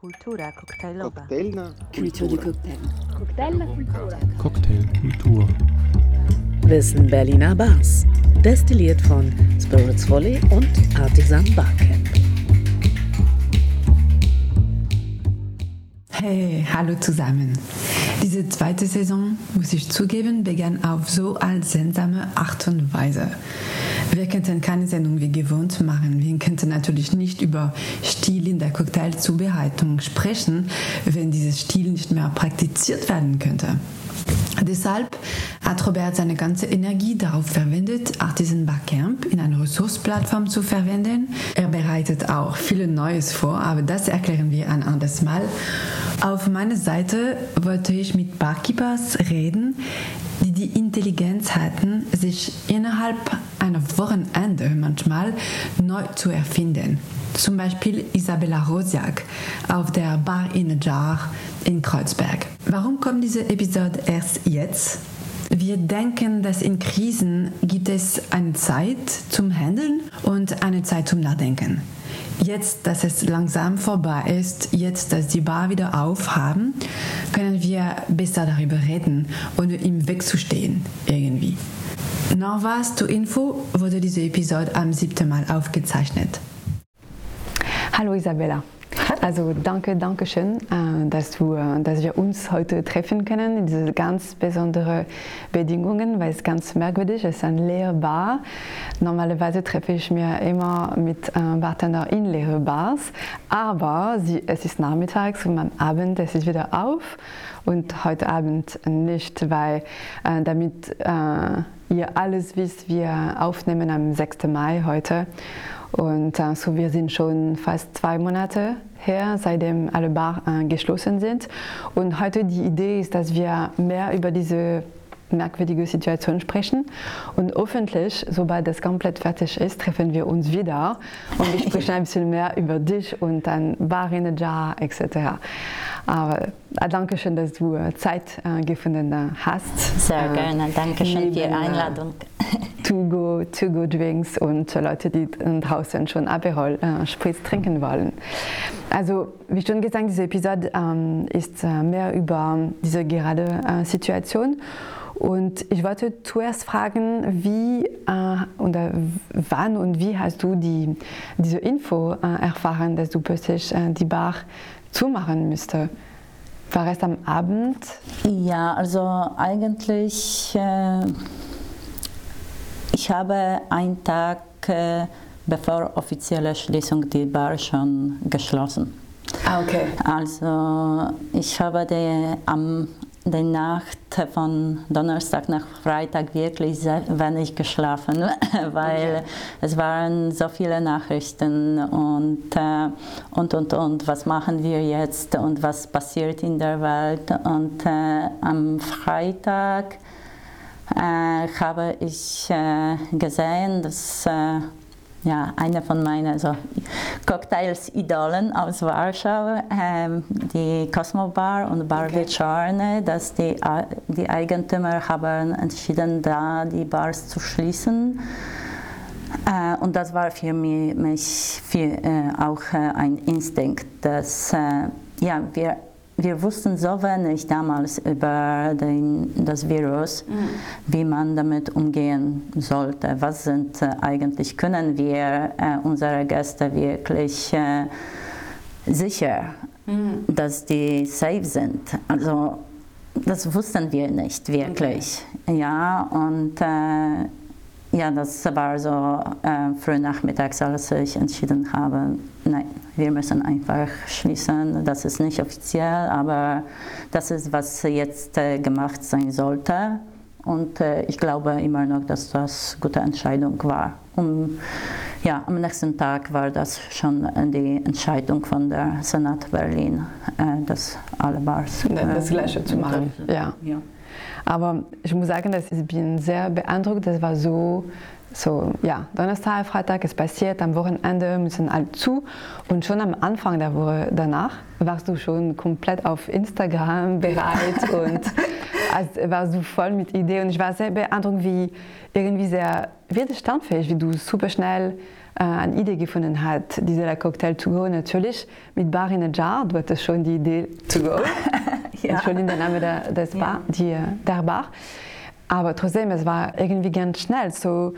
Kultura koktajlowa. Koktajlna Kultur du Cocktail. Cocktailna kultura. Cocktailkultur. Wissen Berliner Bars. Destilliert von Spirits Volley und Artisan Barcamp. Hey, hallo zusammen. Diese zweite Saison, muss ich zugeben, begann auf so als seltsame Art und Weise. Wir könnten keine Sendung wie gewohnt machen. Wir könnten natürlich nicht über Stil in der Cocktailzubereitung sprechen, wenn dieses Stil nicht mehr praktiziert werden könnte. Deshalb hat Robert seine ganze Energie darauf verwendet, Artisan Barcamp in eine Ressourceplattform zu verwenden. Er bereitet auch viel Neues vor, aber das erklären wir ein anderes Mal. Auf meiner Seite wollte ich mit Barkeepers reden, die Intelligenz hatten, sich innerhalb einer Wochenende manchmal neu zu erfinden. Zum Beispiel Isabella Rosiak auf der Bar in a Jar in Kreuzberg. Warum kommt diese Episode erst jetzt? Wir denken, dass in Krisen gibt es eine Zeit zum Handeln und eine Zeit zum Nachdenken. Jetzt, dass es langsam vorbei ist, jetzt, dass die Bar wieder aufhaben, können wir besser darüber reden, ohne im Weg zu stehen, irgendwie. Noch was zur Info wurde diese Episode am 7. Mal aufgezeichnet. Hallo Isabella. Also danke, danke schön, äh, dass, du, äh, dass wir uns heute treffen können in diese ganz besonderen Bedingungen, weil es ganz merkwürdig ist. Es ist eine leere Bar. Normalerweise treffe ich mich immer mit äh, Bartender in leere Bars, aber sie, es ist nachmittags und am Abend es ist wieder auf und heute Abend nicht, weil damit ihr alles wisst, wir aufnehmen am 6. Mai heute. Und äh, so wir sind schon fast zwei Monate her, seitdem alle Bar äh, geschlossen sind. Und heute die Idee ist, dass wir mehr über diese merkwürdige Situation sprechen. Und hoffentlich, sobald das komplett fertig ist, treffen wir uns wieder und wir sprechen ein bisschen mehr über dich und dein Bar-Jar etc. Aber äh, danke schön, dass du äh, Zeit äh, gefunden hast. Sehr gerne, danke schön für die Einladung. To-Go, To-Go-Drinks und Leute, die draußen schon Aperol äh, Spritz trinken wollen. Also, wie schon gesagt, diese Episode ähm, ist mehr über diese gerade äh, Situation. Und ich wollte zuerst fragen, wie äh, oder wann und wie hast du die, diese Info äh, erfahren, dass du plötzlich äh, die Bar zumachen müsste? War es am Abend? Ja, also eigentlich, äh, ich habe einen Tag äh, bevor offizielle Schließung die Bar schon geschlossen. Ah, okay. Also ich habe die, am der Nacht von Donnerstag nach Freitag wirklich sehr wenig geschlafen, weil es waren so viele Nachrichten und, äh, und, und, und, was machen wir jetzt und was passiert in der Welt. Und äh, am Freitag äh, habe ich äh, gesehen, dass äh, ja, eine von meinen so Cocktails-Idolen aus Warschau, ähm, die Cosmo Bar und Bar Okay. Wieczorne, dass die, äh, die Eigentümer haben entschieden, da die Bars zu schließen. Äh, und das war für mich, mich für, äh, auch äh, ein Instinkt, dass äh, ja, wir, wir wussten so wenig damals über den, das Virus, wie man damit umgehen sollte. Was sind äh, eigentlich, können wir äh, unsere Gäste wirklich äh, sicher, dass die safe sind? Also das wussten wir nicht wirklich. Ja, und äh, ja, das war so äh, früh nachmittags, als ich entschieden habe, nein, wir müssen einfach schließen. Das ist nicht offiziell, aber das ist, was jetzt äh, gemacht sein sollte. Und äh, ich glaube immer noch, dass das eine gute Entscheidung war. Um, ja, am nächsten Tag war das schon die Entscheidung von der Senat Berlin, äh, dass alle Bars Das äh, Gleiche zu machen. Ja. Ja. Aber ich muss sagen, dass ich bin sehr beeindruckt. Das war so, so ja, Donnerstag, Freitag ist passiert, am Wochenende müssen alle zu. Und schon am Anfang der Woche danach warst du schon komplett auf Instagram bereit und also warst du voll mit Ideen. Und ich war sehr beeindruckt, wie irgendwie sehr widerstandsfähig, wie du super schnell äh, eine Idee gefunden hat, dieser Cocktail to go natürlich mit Bar in a Jar, du hattest schon die Idee to go, ja. in der Name der, des Bar, ja. die, der Bar. Aber trotzdem, es war irgendwie ganz schnell. So,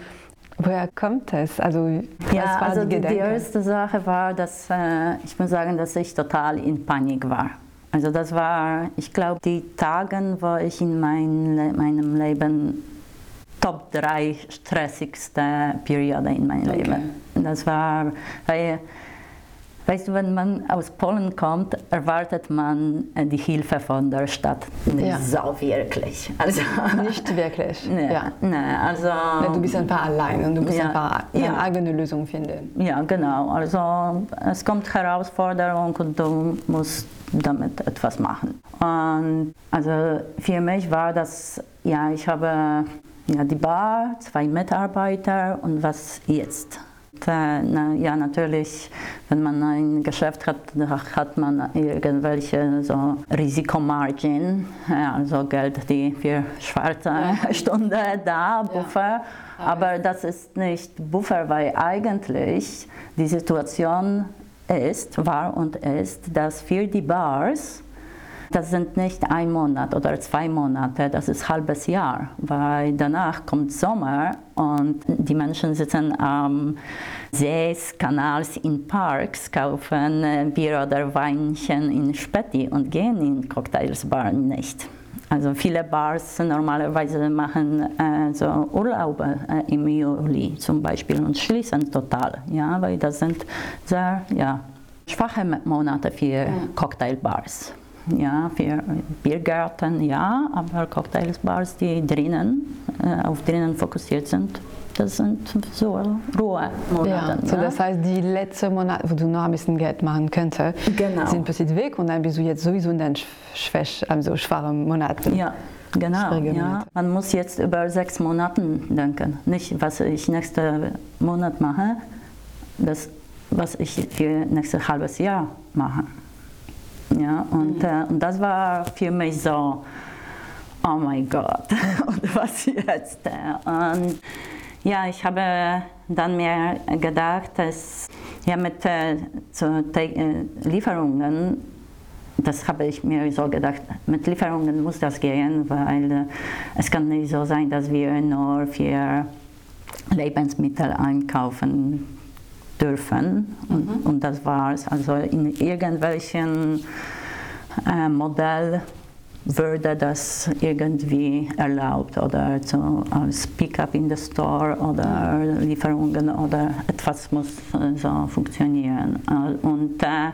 woher kommt es? Also, ja, also die, die, erste Sache war, dass äh, ich muss sagen, dass ich total in Panik war. Also das war, ich glaube, die Tage, wo ich in mein, meinem Leben Top 3 stressigste Periode in meinem okay. Leben. Das war, weil Weißt du, wenn man aus Polen kommt, erwartet man äh, die Hilfe von der Stadt. Nicht ja. so wirklich. Also, nicht wirklich. Nee, ja. nee, also, du bist einfach allein und du musst ja, einfach eine ja. eigene Lösung finden. Ja, genau. Also es kommt Herausforderung und du musst damit etwas machen. Und also für mich war das, ja, ich habe ja, die Bar, zwei Mitarbeiter und was jetzt? Na, ja, natürlich, wenn man ein Geschäft hat, hat man irgendwelche so Risikomargin, also Geld, die für schwarze Stunde da, Buffer. Ja. Aber das ist nicht Buffer, weil eigentlich die Situation ist, war und ist, dass für die Bars das sind nicht ein Monat oder zwei Monate, das ist ein halbes Jahr, weil danach kommt Sommer und die Menschen sitzen am Sees, Kanals, in Parks, kaufen äh, Bier oder Weinchen in Späti und gehen in Cocktailsbar nicht. Also viele Bars normalerweise machen äh, so Urlaube äh, im Juli zum Beispiel und schließen total, ja, weil das sind sehr ja, schwache Monate für Cocktailbars. Ja, für Biergärten ja, aber Cocktailsbars, die drinnen, äh, auf drinnen fokussiert sind, das sind so Ruhemonate. Ja, so ja. Das heißt, die letzten Monate, wo du noch ein bisschen Geld machen könntest, genau. sind plötzlich weg und dann bist du jetzt sowieso in den schwäch, also schwachen Monaten. Ja. Genau, ja. man muss jetzt über sechs Monate denken. Nicht, was ich nächsten Monat mache, das, was ich für nächstes halbes Jahr mache. Ja, und, mhm. äh, und das war für mich so, oh mein Gott, und was jetzt? Und ja, ich habe dann mir gedacht, dass ja, mit äh, so, äh, Lieferungen, das habe ich mir so gedacht, mit Lieferungen muss das gehen, weil äh, es kann nicht so sein, dass wir nur für Lebensmittel einkaufen dürfen. Und, mhm. und das war's. Also in irgendwelchen äh, Modell würde das irgendwie erlaubt oder so als Pickup in the Store oder mhm. Lieferungen oder etwas muss äh, so funktionieren. Äh, und äh,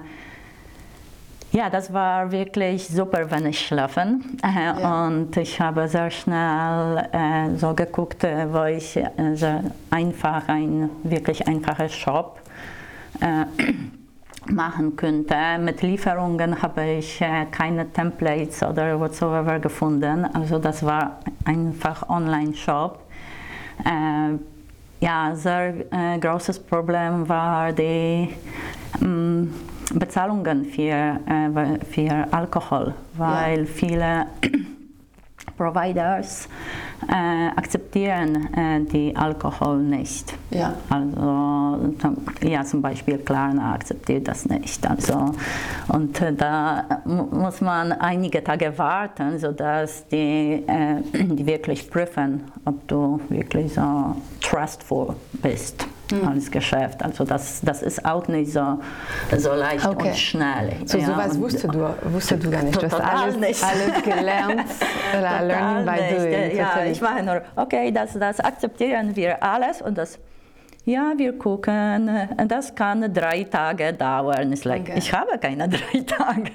ja, das war wirklich super, wenn ich schlafen. Äh, ja. Und ich habe sehr schnell äh, so geguckt, äh, wo ich äh, einfach ein wirklich einfacher Shop äh, machen könnte. Mit Lieferungen habe ich äh, keine Templates oder whatsoever gefunden. Also das war einfach Online-Shop. ja, sehr großes Problem war die ähm, Bezahlungen für, äh, für Alkohol, weil ja. viele Providers äh, akzeptieren äh, die Alkohol nicht. Ja. Also ja, zum Beispiel Klarna akzeptiert das nicht. Also, und äh, da muss man einige Tage warten, sodass die, äh, die wirklich prüfen, ob du wirklich so trustful bist mhm. als Geschäft. Also das, das ist auch nicht so, so leicht okay. und schnell. So ja, sowas wusstest du, wusstest du gar nicht. Du hast alles, nicht. alles gelernt. learning by doing. Ja, ich mache nur, okay, das, das akzeptieren wir alles und das ja, wir gucken, das kann drei Tage dauern. Ist like, okay. Ich habe keine drei Tage.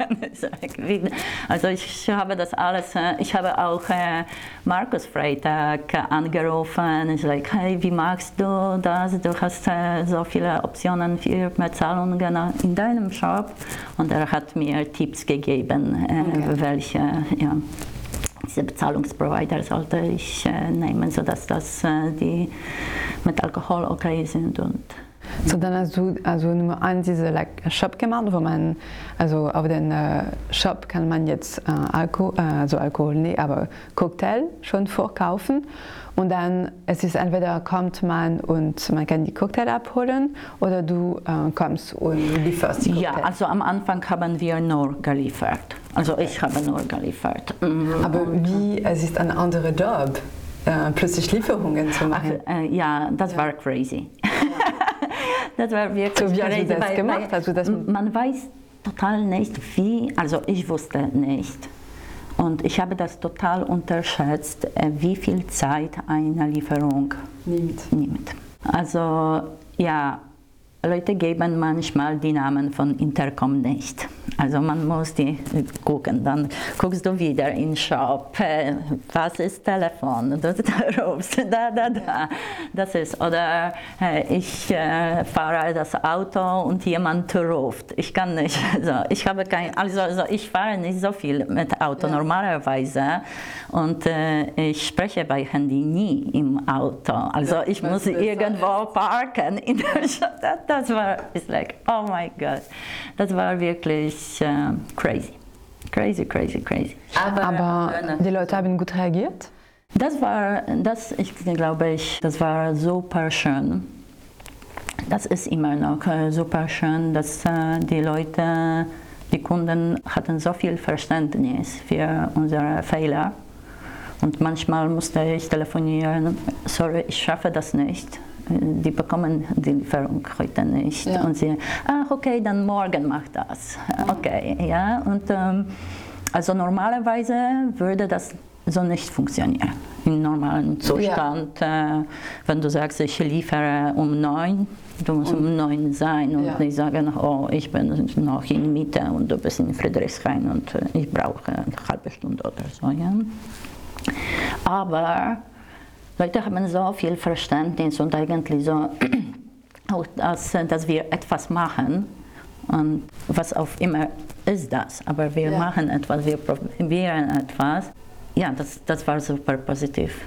Also ich habe das alles, ich habe auch äh, Markus Freitag angerufen. Ich like, hey, wie machst du das? Du hast äh, so viele Optionen für Bezahlungen in deinem Shop. Und er hat mir Tipps gegeben, äh, okay. welche, ja diese Bezahlungsprovider sollte ich äh, nehmen, sodass das, äh, die mit Alkohol okay sind. Und So, dann hast du also Nummer eins diese like, Shop gemacht, wo man, also auf den äh, Shop kann man jetzt äh, Alkohol, äh, also Alkohol, nee, aber Cocktail schon vorkaufen. Und dann, es ist entweder kommt man und man kann die Cocktail abholen oder du äh, kommst und lieferst die Cocktail. Ja, also am Anfang haben wir nur geliefert. Also ich habe nur geliefert. Mhm. Aber wie, es ist ein anderer Job, äh, plötzlich Lieferungen zu machen. Äh, ja, das war crazy. das war wirklich So, wie hast du crazy. das gemacht? Hast du das- man weiß total nicht, wie, also ich wusste nicht. Und ich habe das total unterschätzt, äh, wie viel Zeit eine Lieferung Nimmt. nimmt. Also ja, Leute geben manchmal die Namen von Intercom nicht. Also man muss die gucken. Dann guckst du wieder in Shop, äh, was ist Telefon, du rufst da, da, da. Das ist, oder äh, ich äh, fahre das Auto und jemand ruft. Ich kann nicht, also ich habe kein, also, also ich fahre nicht so viel mit Auto normalerweise und äh, ich spreche bei Handy nie im Auto. Also ich was muss irgendwo parken in der Stadt. Das, war, ist like, oh my God. Das war wirklich äh, crazy. Crazy, crazy, crazy. Aber äh, die Leute haben gut reagiert. das war, das, ich glaube ich, das war super schön. Das ist immer noch äh, super schön, dass äh, die Leute, die Kunden hatten so viel Verständnis für unsere Fehler. Und manchmal musste ich telefonieren, sorry, ich schaffe das nicht. Die bekommen die Lieferung heute nicht. Ja. Und sie, ach okay, dann morgen macht das. Okay, ja. Und ähm, also normalerweise würde das so nicht funktionieren. Im normalen Zustand, äh, wenn du sagst, ich liefere um neun, du musst um neun sein und Ja. nicht sagen, oh, ich bin noch in Mitte und du bist in Friedrichshain und äh, ich brauche eine halbe Stunde oder so. Ja? Aber Leute haben so viel Verständnis und eigentlich so, auch dass, dass wir etwas machen und was auch immer ist das, aber wir Ja. machen etwas, wir probieren etwas. Ja, das, das war super positiv.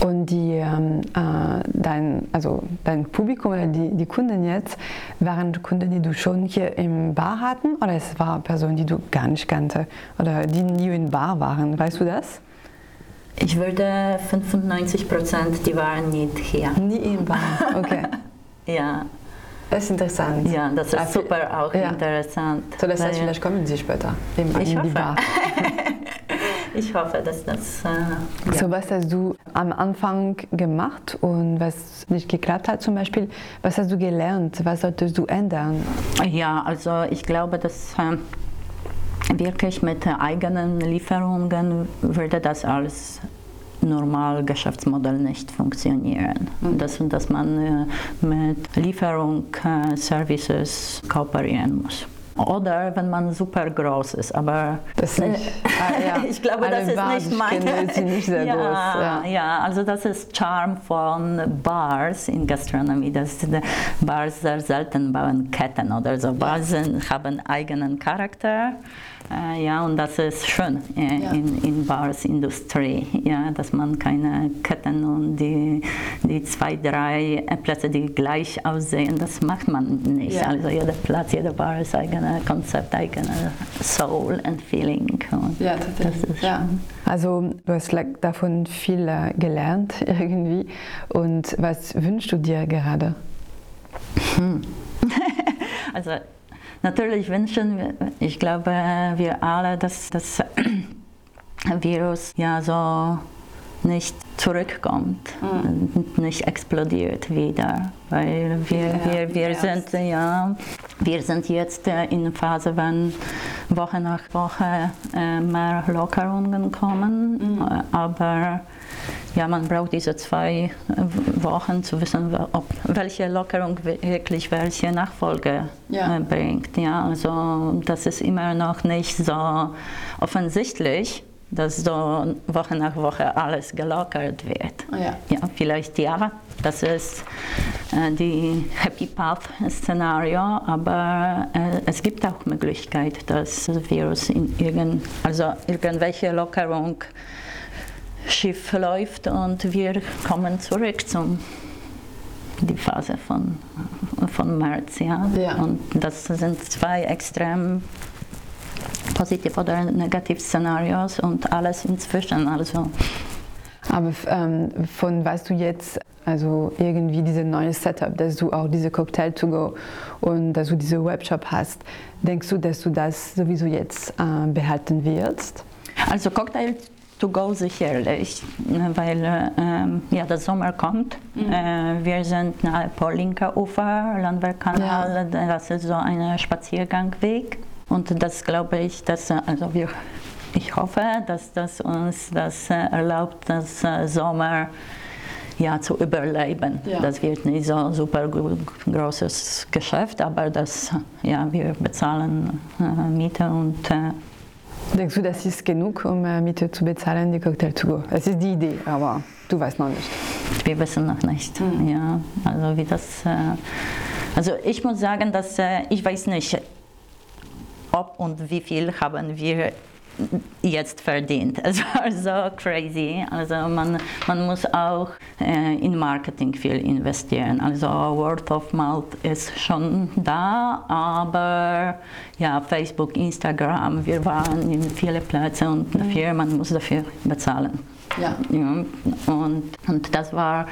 Und die, ähm, äh, dein, also dein Publikum oder die, die Kunden jetzt, waren Kunden, die du schon hier im Bar hatten oder es war Personen, die du gar nicht kannte oder die nie in Bar waren? Weißt du das? Ich würde 95 Prozent, die waren nicht hier. Nie im Bar. Okay. Ja, Das ist interessant. ja das ist Ah, super auch ja. interessant. So, das heißt, vielleicht kommen sie später in, Ich in die hoffe. Bar. Ich hoffe, dass das. Äh, ja. So, was hast du am Anfang gemacht und was nicht geklappt hat zum Beispiel? Was hast du gelernt? Was solltest du ändern? Ja, also ich glaube, dass ähm, wirklich mit eigenen Lieferungen würde das als normal Geschäftsmodell nicht funktionieren. Dass, dass man äh, mit Lieferung äh, Services kooperieren muss. Oder wenn man super groß ist, aber Das nicht. Ah, ja. ich glaube, Alle das ist Bars, nicht ich meine. sie nicht sehr ja, groß. Ja. ja, also das ist Charme von Bars in Gastronomie. Das die Bars sehr selten bauen Ketten oder so. Bars haben eigenen Charakter. Äh, ja, und das ist schön äh, Ja. in, in Bars Industrie, ja, dass man keine Ketten und die, die zwei, drei Plätze, die gleich aussehen, das macht man nicht. Ja. Also jeder Platz, jeder Bar ist eigene Konzept, eigene Soul and Feeling. Und Ja, das tatsächlich. ist Ja. Also du hast like, davon viel äh, gelernt irgendwie. Und was wünschst du dir gerade? Also natürlich wünschen wir, ich glaube, wir alle, dass das Virus ja so nicht zurückkommt, und nicht explodiert wieder, weil wir, Ja, wir, wir sind ja, wir sind jetzt äh, in einer Phase, wenn Woche nach Woche äh, mehr Lockerungen kommen, äh, aber ja, man braucht diese zwei äh, Wochen zu wissen, ob, welche Lockerung wirklich welche Nachfolge Ja. äh, bringt. Ja, also das ist immer noch nicht so offensichtlich, dass so Woche nach Woche alles gelockert wird. Ja. Ja, vielleicht ja, das ist äh, die Happy Path Szenario, aber äh, es gibt auch Möglichkeit, dass das Virus in irgend, also irgendwelche Lockerung schief läuft und wir kommen zurück zum die Phase von, von März. Ja? Ja. Und das sind zwei extrem positiv oder negativ Szenarios und alles inzwischen. Also Aber ähm, von was du jetzt, also irgendwie dieses neue Setup, dass du auch diese Cocktail to go und dass du diese Webshop hast, denkst du, dass du das sowieso jetzt äh, behalten wirst? Also Cocktail to go sicherlich, weil ähm, ja, der Sommer kommt. Äh, wir sind nahe Polinka Ufer, Landwehrkanal, das ist so ein Spaziergangweg. Und das glaube ich, dass äh, also wir, ich hoffe, dass das uns das äh, erlaubt, das äh, Sommer ja, zu überleben. Ja. Das wird nicht so ein super gro- großes Geschäft, aber das, ja, wir bezahlen äh, Miete und äh, Denkst du, das ist genug, um äh, Miete zu bezahlen, die Cocktail to go? Das ist die Idee, aber du weißt noch nicht. Wir wissen noch nicht. Hm. Ja, also wie das. Äh, also ich muss sagen, dass äh, ich weiß nicht, ob und wie viel haben wir jetzt verdient. Es war so crazy. Also man, man muss auch äh, in Marketing viel investieren. Also Word of Mouth ist schon da, aber ja, Facebook, Instagram, wir waren in viele Plätze und dafür, man muss dafür bezahlen. Ja. Ja, und, und das war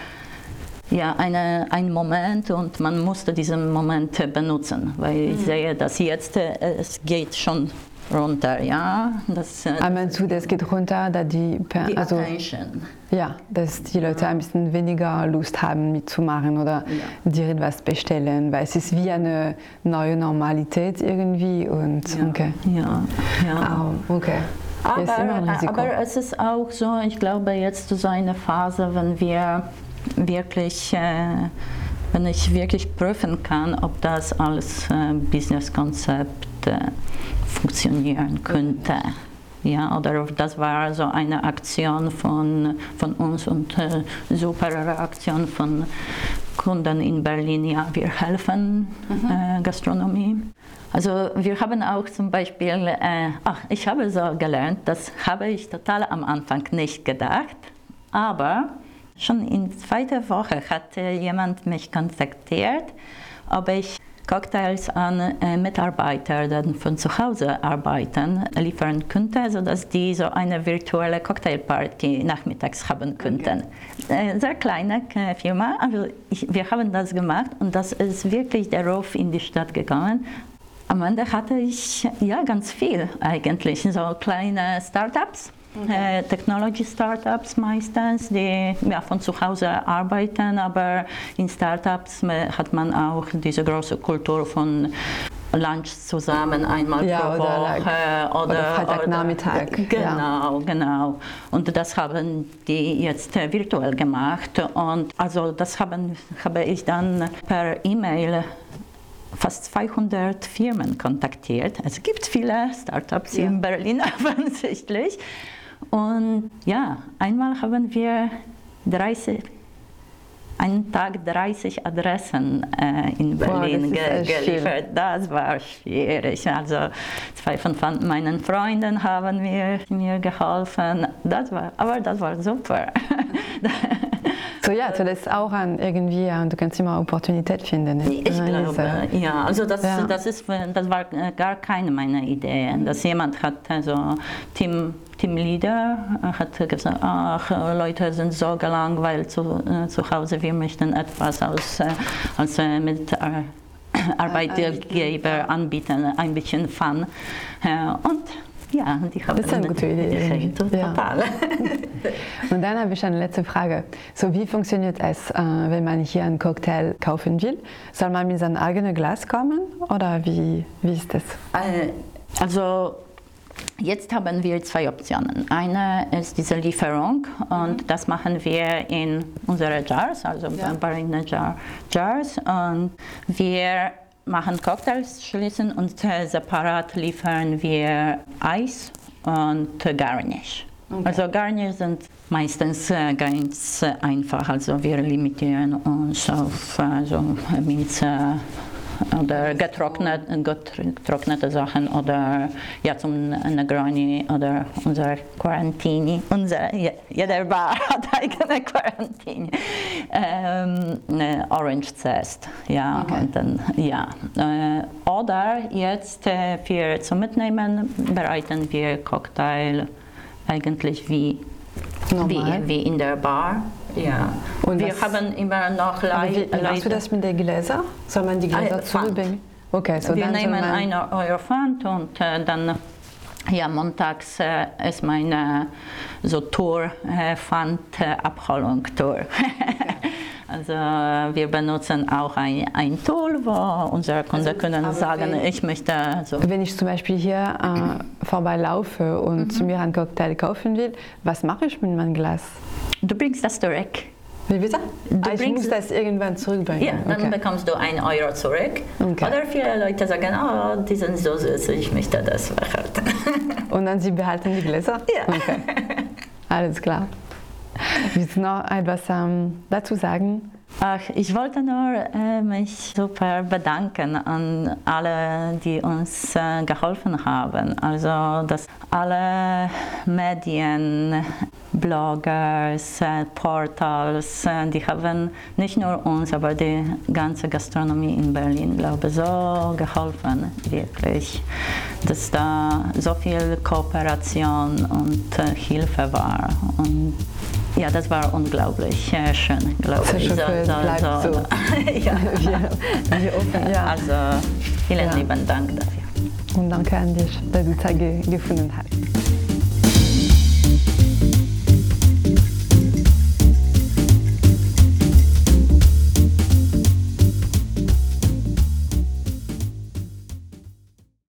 ja eine, ein Moment und man musste diesen Moment benutzen, weil ich sehe, dass jetzt äh, es geht schon runter, ja. Das, äh, Aber meinst du, das geht runter, da die, die also, Attention. ja, dass die Leute ein bisschen weniger Lust haben mitzumachen oder dir etwas bestellen, weil es ist wie eine neue Normalität irgendwie und okay. Ja, ja. Oh, okay. Aber, Risiko. aber es ist auch so, ich glaube jetzt so eine Phase, wenn wir wirklich, äh, wenn ich wirklich prüfen kann, ob das als äh, Businesskonzept äh, funktionieren könnte. Ja, oder ob das war so eine Aktion von, von uns und äh, super Reaktion von Kunden in Berlin. Ja, wir helfen äh, Gastronomie. Also wir haben auch zum Beispiel, äh, ach, ich habe so gelernt, das habe ich total am Anfang nicht gedacht, aber schon in zweiter Woche hat äh, jemand mich kontaktiert, ob ich Cocktails an äh, Mitarbeiter, die von zu Hause arbeiten, liefern könnte, sodass die so eine virtuelle Cocktailparty nachmittags haben könnten. Äh, sehr kleine äh, Firma, also ich, wir haben das gemacht und das ist wirklich der Ruf in die Stadt gegangen. Am Ende hatte ich ja ganz viel eigentlich, so kleine Startups. Äh, Technology-Startups meistens, die ja, von zu Hause arbeiten, aber in Startups hat man auch diese große Kultur von Lunch zusammen einmal Ja, pro oder Woche like- oder Freitagnachmittag, oder- Genau, genau. Und das haben die jetzt äh, virtuell gemacht und also das haben, habe ich dann per E-Mail fast 200 Firmen kontaktiert. Es gibt viele Startups in Berlin offensichtlich. Und ja, einmal haben wir 30, einen Tag 30 Adressen äh, in Berlin das ist ge geliefert. Das war schwierig. Also zwei von von meinen Freunden haben mir, mir geholfen. Das war, aber das war super. So ja, du lässt auch an irgendwie, du kannst immer Opportunität finden. ne? Ich Ja, glaube, diese- ja. Also das, Ja. das, ist, das war äh, gar keine meiner Ideen. Dass jemand hat, also Team, Teamleader äh, hat gesagt, ach, äh, Leute sind so gelangweilt zu, äh, zu Hause, wir möchten etwas als, äh, als äh, mit äh, Arbeitgeber anbieten, ein bisschen Fun. Äh, und ja, die haben Das ist eine gute Idee. Ja. Total. Und dann habe ich eine letzte Frage. So, wie funktioniert es, äh, wenn man hier einen Cocktail kaufen will? Soll man mit seinem eigenen Glas kommen oder wie, wie ist das? Äh, Also jetzt haben wir zwei Optionen. Eine ist diese Lieferung und das machen wir in unsere Jars, also Barina Jar, Jars und wir machen Cocktails schließen und äh, separat liefern wir Eis und äh, Garnish. Also Garnish sind meistens äh, ganz äh, einfach, also wir limitieren uns auf also Minze, oder getrocknet, getrocknete Sachen oder ja zum Negroni oder unser Quarantini. Unser, jeder Bar hat eigene Quarantini. Ähm, ne, Orange Zest, ja. Okay. Und dann, ja. Äh, oder jetzt äh, für zum Mitnehmen bereiten wir Cocktail eigentlich wie, Normal. wie, wie in der Bar. Ja. Und wir was- haben immer noch Aber wie, machst du das mit den Gläsern? Soll man die Gläser Pfand. zurückbringen? Okay, so wir nehmen man, eine Euro Pfand und äh, dann ja, montags äh, ist meine so Tour, äh, Pfand, äh, Abholung Tour. also äh, wir benutzen auch ein, ein Tool, wo unsere Kunden Also, können sagen, wenn- ich möchte so. Wenn ich zum Beispiel hier äh, vorbeilaufe und Mhm. mir einen Cocktail kaufen will, was mache ich mit meinem Glas? Du bringst das zurück. Wie bitte? Du Ah, ich bringst- muss das irgendwann zurückbringen. Ja, dann okay. bekommst du einen Euro zurück. Okay. Oder viele Leute sagen, oh, die sind so süß, ich möchte das behalten. Und dann Sie behalten die Gläser? Ja. Okay. Alles klar. Willst du noch etwas ähm, dazu sagen? Ach, ich wollte nur äh, mich super bedanken an alle, die uns äh, geholfen haben. Also, dass alle Medien, Bloggers, äh, Portals, äh, die haben nicht nur uns, aber die ganze Gastronomie in Berlin, glaube ich, so geholfen, wirklich, dass da so viel Kooperation und äh, Hilfe war. Und ja, das war unglaublich äh, schön, glaube ich. schön, es bleibt so. ja. Wir, wir offen, ja. Also vielen Ja. lieben Dank dafür. Und danke an dich, dass du Zeit ge gefunden hast.